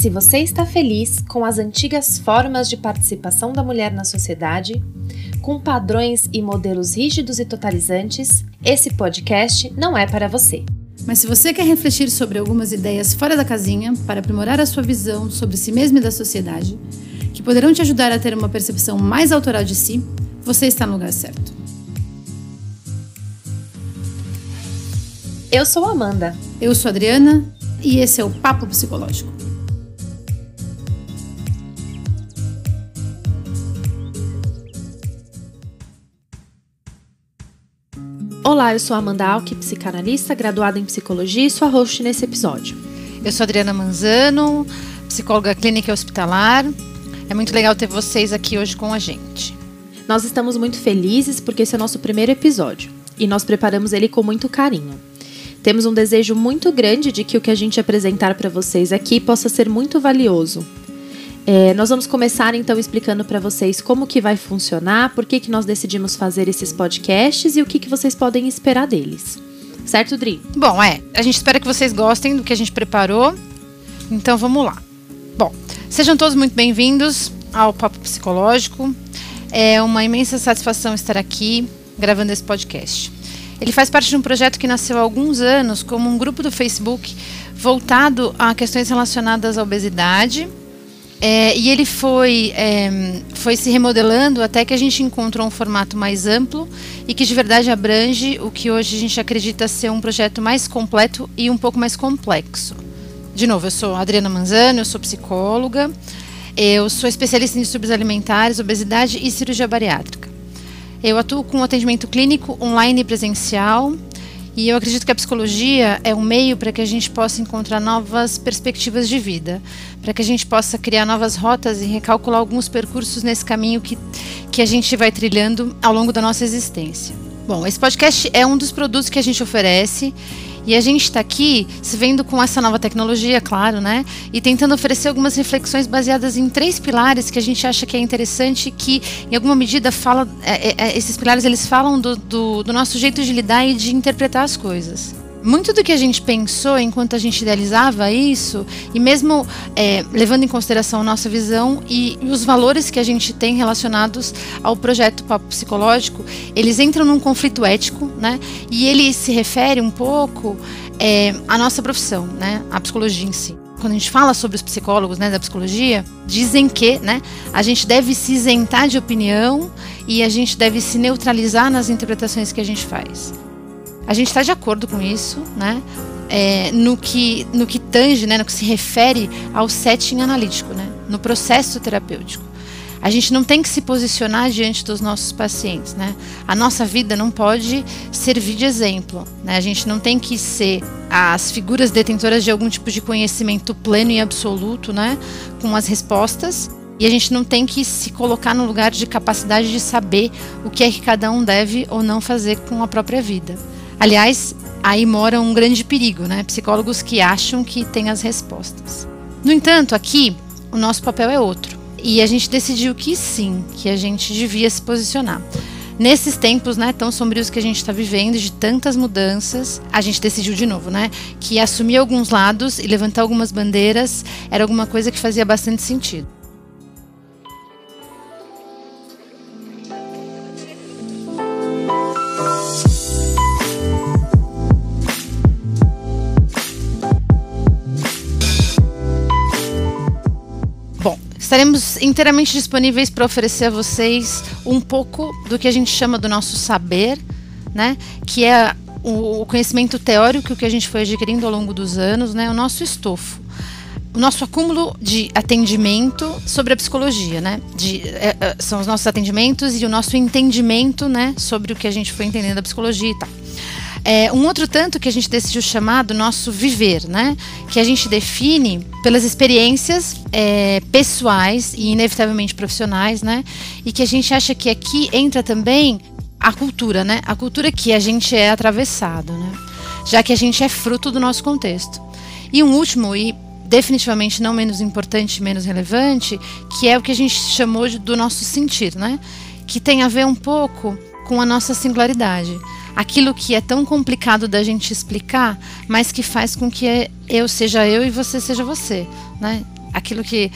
Se você está feliz com as antigas formas de participação da mulher na sociedade, com padrões e modelos rígidos e totalizantes, esse podcast não é para você. Mas se você quer refletir sobre algumas ideias fora da casinha para aprimorar a sua visão sobre si mesmo e da sociedade, que poderão te ajudar a ter uma percepção mais autoral de si, você está no lugar certo. Eu sou Amanda. Eu sou Adriana e esse é o Papo Psicológico. Olá, eu sou Amanda Alck, psicanalista, graduada em psicologia e sua host nesse episódio. Eu sou Adriana Manzano, psicóloga clínica e hospitalar. É muito legal ter vocês aqui hoje com a gente. Nós estamos muito felizes porque esse é o nosso primeiro episódio e nós preparamos ele com muito carinho. Temos um desejo muito grande de que o que a gente apresentar para vocês aqui possa ser muito valioso, é, nós vamos começar então explicando para vocês como que vai funcionar, por que, que nós decidimos fazer esses podcasts e o que, que vocês podem esperar deles. Certo, Dri? Bom, é. A gente espera que vocês gostem do que a gente preparou. Então vamos lá. Bom, sejam todos muito bem-vindos ao Papo Psicológico. É uma imensa satisfação estar aqui gravando esse podcast. Ele faz parte de um projeto que nasceu há alguns anos como um grupo do Facebook voltado a questões relacionadas à obesidade é, e ele foi, é, foi se remodelando até que a gente encontrou um formato mais amplo e que de verdade abrange o que hoje a gente acredita ser um projeto mais completo e um pouco mais complexo. De novo, eu sou Adriana Manzano, eu sou psicóloga, eu sou especialista em distúrbios alimentares, obesidade e cirurgia bariátrica. Eu atuo com atendimento clínico online e presencial e eu acredito que a psicologia é um meio para que a gente possa encontrar novas perspectivas de vida, para que a gente possa criar novas rotas e recalcular alguns percursos nesse caminho que, que a gente vai trilhando ao longo da nossa existência. Bom, esse podcast é um dos produtos que a gente oferece e a gente está aqui se vendo com essa nova tecnologia, claro, né? E tentando oferecer algumas reflexões baseadas em três pilares que a gente acha que é interessante, que em alguma medida fala, é, é, é esses pilares eles falam do, do, do nosso jeito de lidar e de interpretar as coisas muito do que a gente pensou enquanto a gente idealizava isso, e mesmo é, levando em consideração nossa visão e, os valores que a gente tem relacionados ao projeto Papo Psicológico, eles entram num conflito ético, né? E ele se refere um pouco é, à nossa profissão, né? A psicologia em si quando a gente fala sobre os psicólogos né, da psicologia, dizem que né, a gente deve se isentar de opinião e a gente deve se neutralizar nas interpretações que a gente faz. A gente está de acordo com isso, né? É, no, que, no que tange, né, no que se refere ao setting analítico, né, no processo terapêutico. A gente não tem que se posicionar diante dos nossos pacientes, né? A nossa vida não pode servir de exemplo, né? A gente não tem que ser as figuras detentoras de algum tipo de conhecimento pleno e absoluto, né? Com as respostas. E a gente não tem que se colocar no lugar de capacidade de saber o que é que cada um deve ou não fazer com a própria vida. Aliás, aí mora um grande perigo, né? Psicólogos que acham que têm as respostas. No entanto, aqui o nosso papel é outro. E a gente decidiu que sim, que a gente devia se posicionar. Nesses tempos né, tão sombrios que a gente está vivendo, de tantas mudanças, a gente decidiu de novo, né? Que assumir alguns lados e levantar algumas bandeiras era alguma coisa que fazia bastante sentido. Inteiramente disponíveis para oferecer a vocês um pouco do que a gente chama do nosso saber, né? Que é o conhecimento teórico que a gente foi adquirindo ao longo dos anos, né? O nosso estofo o nosso acúmulo de atendimento sobre a psicologia, né? De, é, é, são os nossos atendimentos e o nosso entendimento, né? Sobre o que a gente foi entendendo da psicologia e tal. É, um outro tanto que a gente decidiu chamar do nosso viver, né? Que a gente define pelas experiências é, pessoais e inevitavelmente profissionais, né? E que a gente acha que aqui entra também a cultura, né? A cultura que a gente é atravessado, né? Já que a gente é fruto do nosso contexto. E um último e definitivamente não menos importante, menos relevante, que é o que a gente chamou de, do nosso sentir, né? Que tem a ver um pouco com a nossa singularidade aquilo que é tão complicado da gente explicar, mas que faz com que eu seja eu e você seja você, né? aquilo que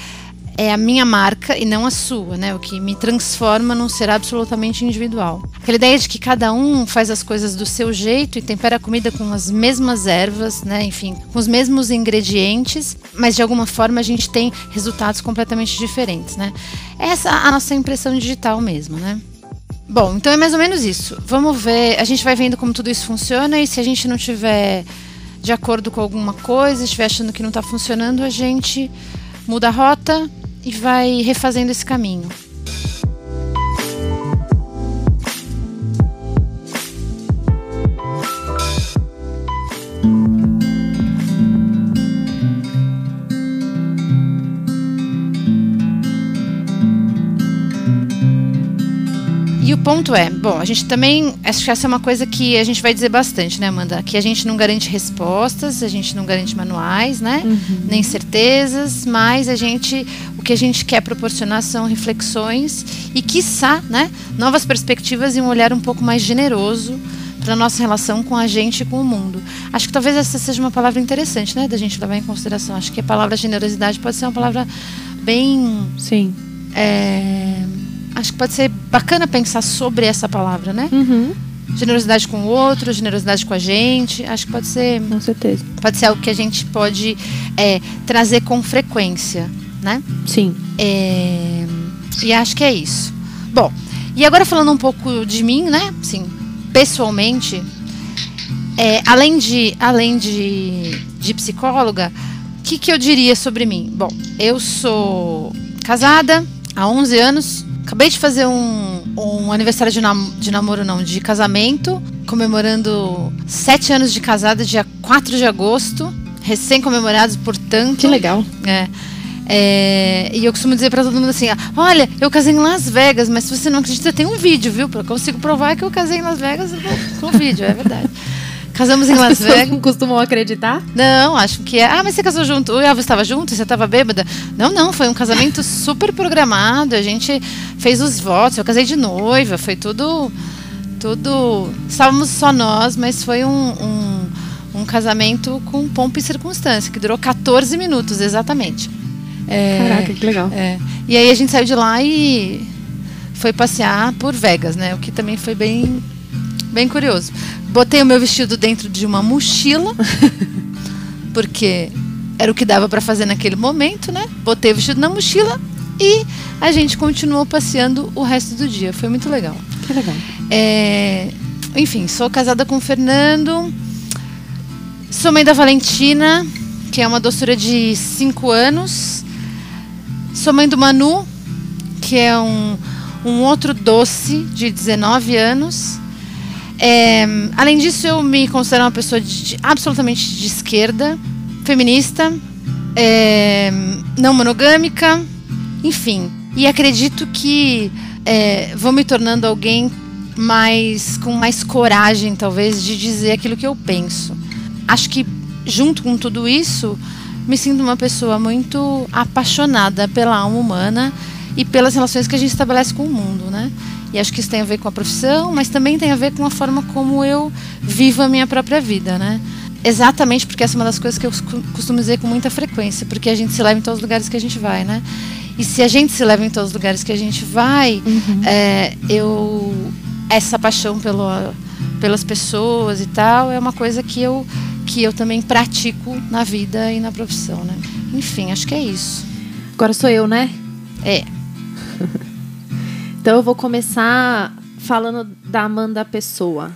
é a minha marca e não a sua, né? O que me transforma num ser absolutamente individual. Aquela ideia de que cada um faz as coisas do seu jeito e tempera a comida com as mesmas ervas, né? Enfim, com os mesmos ingredientes, mas de alguma forma a gente tem resultados completamente diferentes, né? Essa é a nossa impressão digital mesmo, né? Bom, então é mais ou menos isso. Vamos ver, a gente vai vendo como tudo isso funciona e se a gente não tiver de acordo com alguma coisa, estiver achando que não está funcionando, a gente muda a rota e vai refazendo esse caminho. Ponto é, bom, a gente também, acho que essa é uma coisa que a gente vai dizer bastante, né, Amanda? Que a gente não garante respostas, a gente não garante manuais, né? Uhum. Nem certezas, mas a gente, o que a gente quer proporcionar são reflexões e, quiçá, né, novas perspectivas e um olhar um pouco mais generoso para nossa relação com a gente e com o mundo. Acho que talvez essa seja uma palavra interessante, né, da gente levar em consideração. Acho que a palavra generosidade pode ser uma palavra bem, sim, é, acho que pode ser bacana pensar sobre essa palavra, né? Uhum. Generosidade com o outro, generosidade com a gente. Acho que pode ser. Com certeza. Pode ser algo que a gente pode é, trazer com frequência, né? Sim. É, e acho que é isso. Bom, e agora falando um pouco de mim, né? Sim, pessoalmente, é, além de, além de, de psicóloga, o que, que eu diria sobre mim? Bom, eu sou casada há 11 anos, Acabei de fazer um, um aniversário de, nam de namoro, não, de casamento, comemorando sete anos de casada, dia 4 de agosto, recém-comemorados, portanto. Que legal. É. É, e eu costumo dizer para todo mundo assim: olha, eu casei em Las Vegas, mas se você não acredita, tem um vídeo, viu? Eu consigo provar que eu casei em Las Vegas com vídeo, é verdade. Casamos em As Las Vegas. não costumam acreditar? Não, acho que é. Ah, mas você casou junto. Oi, você estava junto? Você estava bêbada? Não, não. Foi um casamento super programado. A gente fez os votos. Eu casei de noiva. Foi tudo. Tudo. Estávamos só nós, mas foi um, um, um casamento com pompa e circunstância, que durou 14 minutos exatamente. É, Caraca, que legal. É. E aí a gente saiu de lá e foi passear por Vegas, né? O que também foi bem, bem curioso. Botei o meu vestido dentro de uma mochila, porque era o que dava para fazer naquele momento, né? Botei o vestido na mochila e a gente continuou passeando o resto do dia. Foi muito legal. Que legal. É, enfim, sou casada com o Fernando. Sou mãe da Valentina, que é uma doçura de 5 anos. Sou mãe do Manu, que é um, um outro doce de 19 anos. É, além disso, eu me considero uma pessoa de, absolutamente de esquerda, feminista, é, não monogâmica, enfim. E acredito que é, vou me tornando alguém mais com mais coragem, talvez, de dizer aquilo que eu penso. Acho que junto com tudo isso, me sinto uma pessoa muito apaixonada pela alma humana e pelas relações que a gente estabelece com o mundo, né? E acho que isso tem a ver com a profissão, mas também tem a ver com a forma como eu vivo a minha própria vida, né? Exatamente porque essa é uma das coisas que eu costumo dizer com muita frequência, porque a gente se leva em todos os lugares que a gente vai, né? E se a gente se leva em todos os lugares que a gente vai, uhum. é, eu essa paixão pelo, pelas pessoas e tal é uma coisa que eu que eu também pratico na vida e na profissão, né? Enfim, acho que é isso. Agora sou eu, né? É. Então eu vou começar falando da Amanda Pessoa.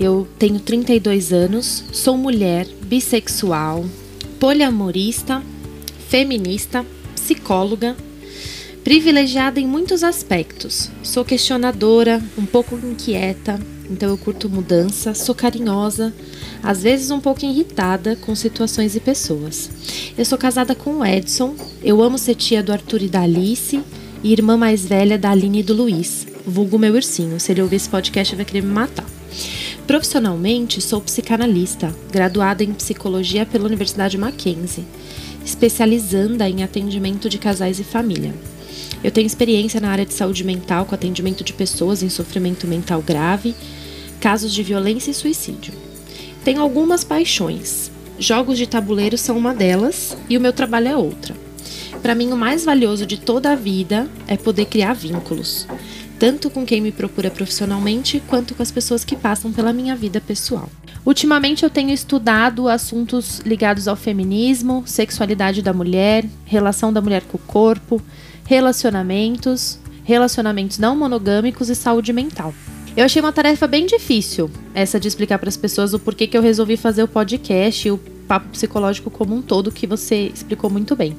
Eu tenho 32 anos, sou mulher, bissexual, poliamorista, feminista, psicóloga, privilegiada em muitos aspectos. Sou questionadora, um pouco inquieta, então eu curto mudança, sou carinhosa, às vezes um pouco irritada com situações e pessoas. Eu sou casada com o Edson, eu amo ser tia do Arthur e da Alice e irmã mais velha da Aline e do Luiz, vulgo meu ursinho. Se ele ouvir esse podcast, vai querer me matar. Profissionalmente, sou psicanalista, graduada em psicologia pela Universidade Mackenzie, especializanda em atendimento de casais e família. Eu tenho experiência na área de saúde mental com atendimento de pessoas em sofrimento mental grave, casos de violência e suicídio. Tenho algumas paixões: jogos de tabuleiro são uma delas e o meu trabalho é outra. Para mim, o mais valioso de toda a vida é poder criar vínculos, tanto com quem me procura profissionalmente quanto com as pessoas que passam pela minha vida pessoal. Ultimamente eu tenho estudado assuntos ligados ao feminismo, sexualidade da mulher, relação da mulher com o corpo, relacionamentos, relacionamentos não monogâmicos e saúde mental. Eu achei uma tarefa bem difícil, essa de explicar para as pessoas o porquê que eu resolvi fazer o podcast e o papo psicológico como um todo, que você explicou muito bem.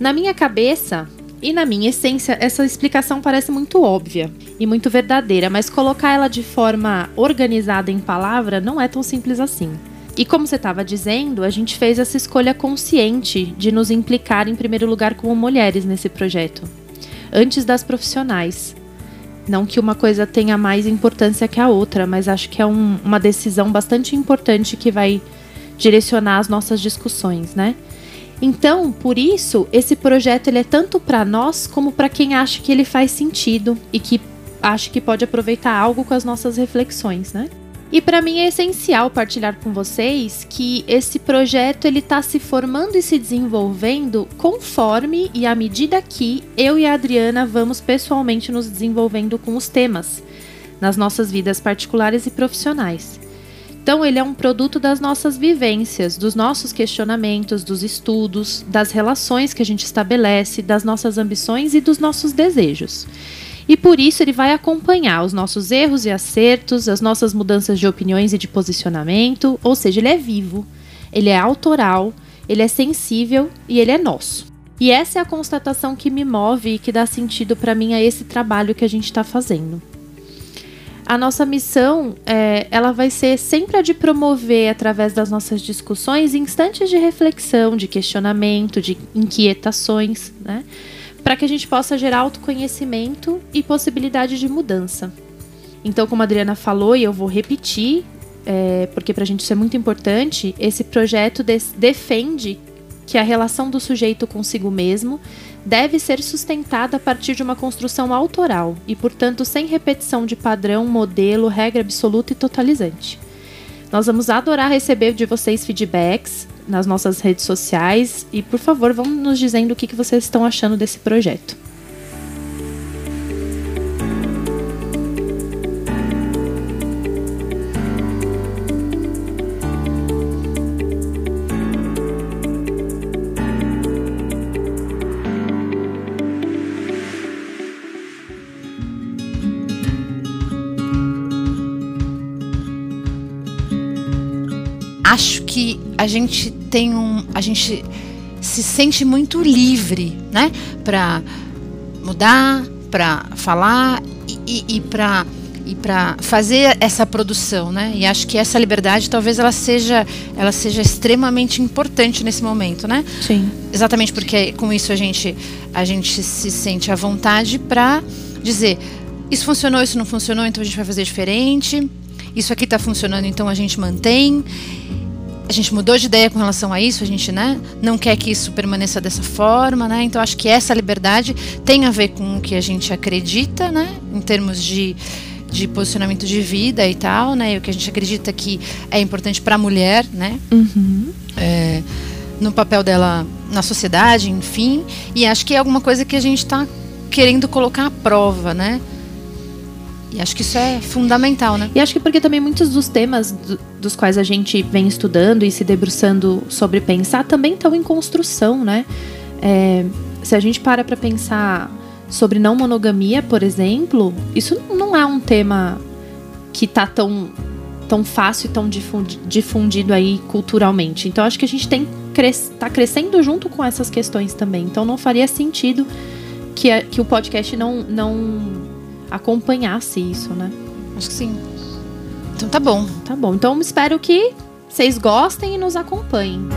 Na minha cabeça e na minha essência, essa explicação parece muito óbvia e muito verdadeira, mas colocar ela de forma organizada em palavra não é tão simples assim. E como você estava dizendo, a gente fez essa escolha consciente de nos implicar em primeiro lugar como mulheres nesse projeto, antes das profissionais. Não que uma coisa tenha mais importância que a outra, mas acho que é um, uma decisão bastante importante que vai direcionar as nossas discussões, né? Então, por isso, esse projeto ele é tanto para nós como para quem acha que ele faz sentido e que acha que pode aproveitar algo com as nossas reflexões, né? E para mim é essencial partilhar com vocês que esse projeto ele está se formando e se desenvolvendo conforme e à medida que eu e a Adriana vamos pessoalmente nos desenvolvendo com os temas nas nossas vidas particulares e profissionais. Então ele é um produto das nossas vivências, dos nossos questionamentos, dos estudos, das relações que a gente estabelece, das nossas ambições e dos nossos desejos. E por isso ele vai acompanhar os nossos erros e acertos, as nossas mudanças de opiniões e de posicionamento, ou seja, ele é vivo, ele é autoral, ele é sensível e ele é nosso. E essa é a constatação que me move e que dá sentido para mim a esse trabalho que a gente está fazendo. A nossa missão, é, ela vai ser sempre a de promover, através das nossas discussões, instantes de reflexão, de questionamento, de inquietações, né? Para que a gente possa gerar autoconhecimento e possibilidade de mudança. Então, como a Adriana falou, e eu vou repetir, é, porque para a gente isso é muito importante, esse projeto defende que a relação do sujeito consigo mesmo deve ser sustentada a partir de uma construção autoral e, portanto, sem repetição de padrão, modelo, regra absoluta e totalizante. Nós vamos adorar receber de vocês feedbacks nas nossas redes sociais e, por favor, vão nos dizendo o que, vocês estão achando desse projeto. Acho que a gente tem um. A gente se sente muito livre, né? Para mudar, para falar e, e, e para e para fazer essa produção, né? E acho que essa liberdade talvez ela seja ela seja extremamente importante nesse momento, né? Sim. Exatamente porque com isso a gente a gente se sente à vontade para dizer isso funcionou, isso não funcionou, então a gente vai fazer diferente. Isso aqui está funcionando, então a gente mantém a gente mudou de ideia com relação a isso, a gente né, não quer que isso permaneça dessa forma, né? Então acho que essa liberdade tem a ver com o que a gente acredita, né? Em termos de, de posicionamento de vida e tal, né? E o que a gente acredita que é importante para a mulher, né? Uhum. É, no papel dela na sociedade, enfim. E acho que é alguma coisa que a gente está querendo colocar à prova, né? E acho que isso é fundamental, né? E acho que porque também muitos dos temas do, dos quais a gente vem estudando e se debruçando sobre pensar também estão em construção, né? É, se a gente para para pensar sobre não monogamia, por exemplo, isso não é um tema que está tão, tão fácil e tão difundido aí culturalmente. Então acho que a gente tem está crescendo junto com essas questões também. Então não faria sentido que, que o podcast não, não acompanhasse isso, né? Acho que sim. Então tá bom. Tá bom. Então espero que vocês gostem e nos acompanhem.